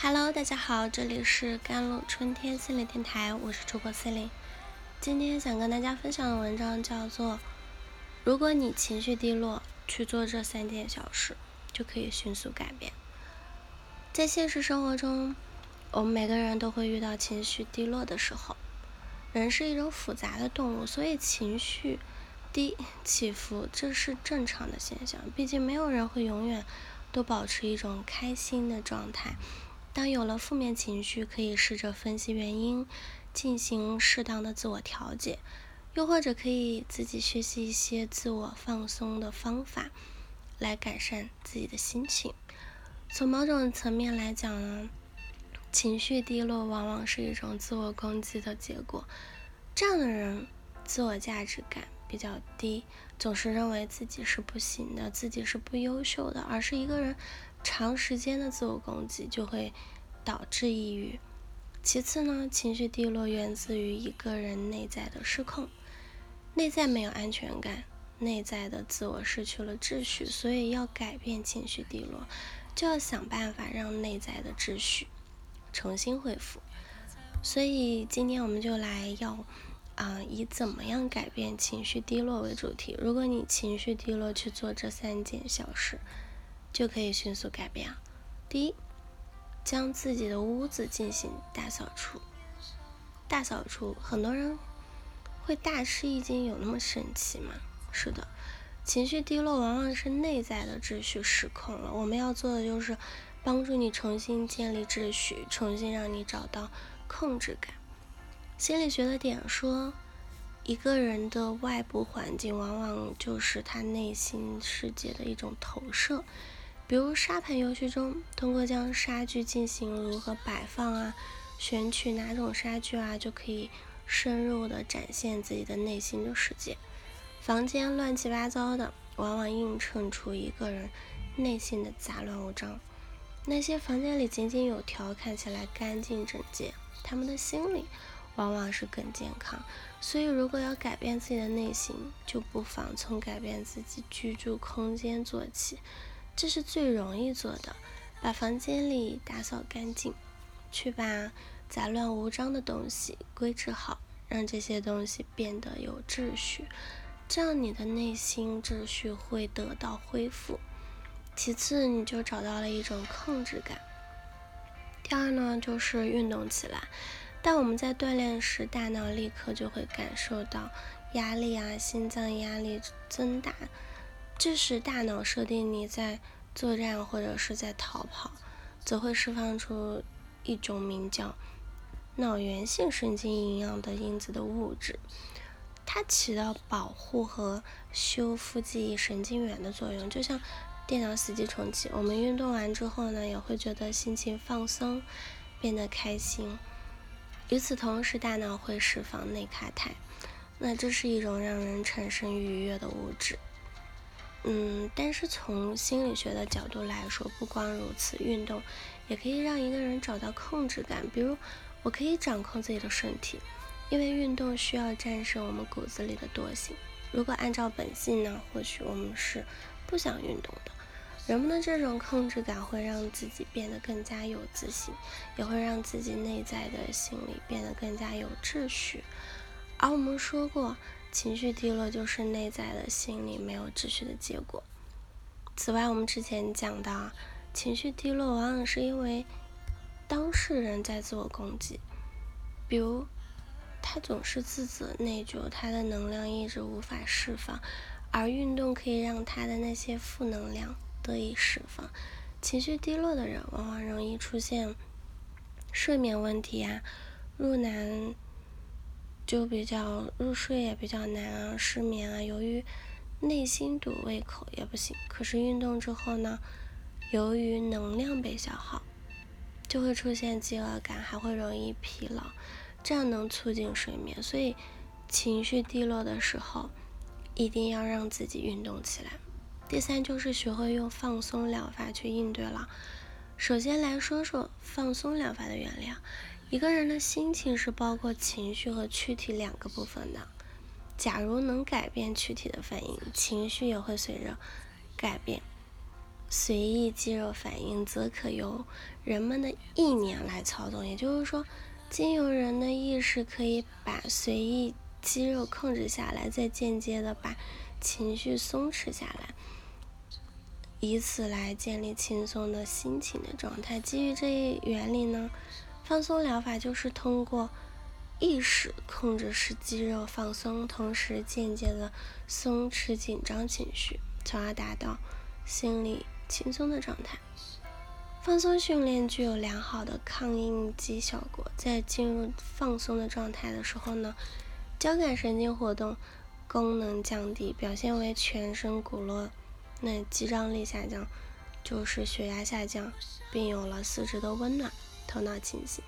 Hello，大家好，这里是甘露春天心理电台，我是主播思玲。今天想跟大家分享的文章叫做《如果你情绪低落，去做这三件小事，就可以迅速改变》。在现实生活中，我们每个人都会遇到情绪低落的时候。人是一种复杂的动物，所以情绪低起伏这是正常的现象。毕竟没有人会永远都保持一种开心的状态。当有了负面情绪，可以试着分析原因，进行适当的自我调节，又或者可以自己学习一些自我放松的方法，来改善自己的心情。从某种层面来讲呢，情绪低落往往是一种自我攻击的结果。这样的人自我价值感比较低，总是认为自己是不行的，自己是不优秀的，而是一个人。长时间的自我攻击就会导致抑郁。其次呢，情绪低落源自于一个人内在的失控，内在没有安全感，内在的自我失去了秩序，所以要改变情绪低落，就要想办法让内在的秩序重新恢复。所以今天我们就来要啊，以怎么样改变情绪低落为主题。如果你情绪低落，去做这三件小事。就可以迅速改变。第一，将自己的屋子进行大扫除。大扫除，很多人会大吃一惊，有那么神奇吗？是的，情绪低落往往是内在的秩序失控了。我们要做的就是帮助你重新建立秩序，重新让你找到控制感。心理学的点说，一个人的外部环境往往就是他内心世界的一种投射。比如沙盘游戏中，通过将沙具进行如何摆放啊，选取哪种沙具啊，就可以深入的展现自己的内心的世界。房间乱七八糟的，往往映衬出一个人内心的杂乱无章。那些房间里井井有条、看起来干净整洁，他们的心里往往是更健康。所以，如果要改变自己的内心，就不妨从改变自己居住空间做起。这是最容易做的，把房间里打扫干净，去把杂乱无章的东西归置好，让这些东西变得有秩序，这样你的内心秩序会得到恢复。其次，你就找到了一种控制感。第二呢，就是运动起来。当我们在锻炼时，大脑立刻就会感受到压力啊，心脏压力增大。这时，大脑设定你在作战或者是在逃跑，则会释放出一种名叫脑源性神经营养的因子的物质，它起到保护和修复记忆神经元的作用，就像电脑死机重启。我们运动完之后呢，也会觉得心情放松，变得开心。与此同时，大脑会释放内卡肽，那这是一种让人产生愉悦的物质。嗯，但是从心理学的角度来说，不光如此，运动也可以让一个人找到控制感。比如，我可以掌控自己的身体，因为运动需要战胜我们骨子里的惰性。如果按照本性呢，或许我们是不想运动的。人们的这种控制感会让自己变得更加有自信，也会让自己内在的心理变得更加有秩序。而我们说过。情绪低落就是内在的心理没有秩序的结果。此外，我们之前讲到，情绪低落往往是因为当事人在自我攻击，比如他总是自责内疚，他的能量一直无法释放，而运动可以让他的那些负能量得以释放。情绪低落的人往往容易出现睡眠问题啊，入难。就比较入睡也比较难啊，失眠啊，由于内心堵胃口也不行。可是运动之后呢，由于能量被消耗，就会出现饥饿感，还会容易疲劳，这样能促进睡眠。所以情绪低落的时候，一定要让自己运动起来。第三就是学会用放松疗法去应对了。首先来说说放松疗法的原理啊。一个人的心情是包括情绪和躯体两个部分的。假如能改变躯体的反应，情绪也会随着改变。随意肌肉反应则可由人们的意念来操纵。也就是说，经由人的意识可以把随意肌肉控制下来，再间接的把情绪松弛下来，以此来建立轻松的心情的状态。基于这一原理呢，放松疗法就是通过意识控制使肌肉放松，同时间接的松弛紧张情绪，从而达到心理轻松的状态。放松训练具有良好的抗应激效果，在进入放松的状态的时候呢，交感神经活动。功能降低，表现为全身骨骼那肌张力下降，就是血压下降，并有了四肢的温暖，头脑清醒，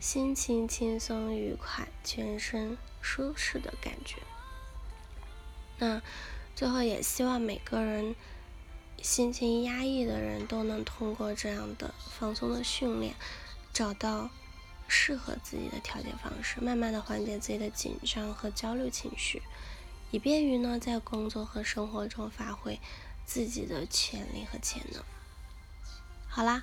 心情轻松愉快，全身舒适的感觉。那最后也希望每个人心情压抑的人都能通过这样的放松的训练，找到适合自己的调节方式，慢慢的缓解自己的紧张和焦虑情绪。以便于呢，在工作和生活中发挥自己的潜力和潜能。好啦，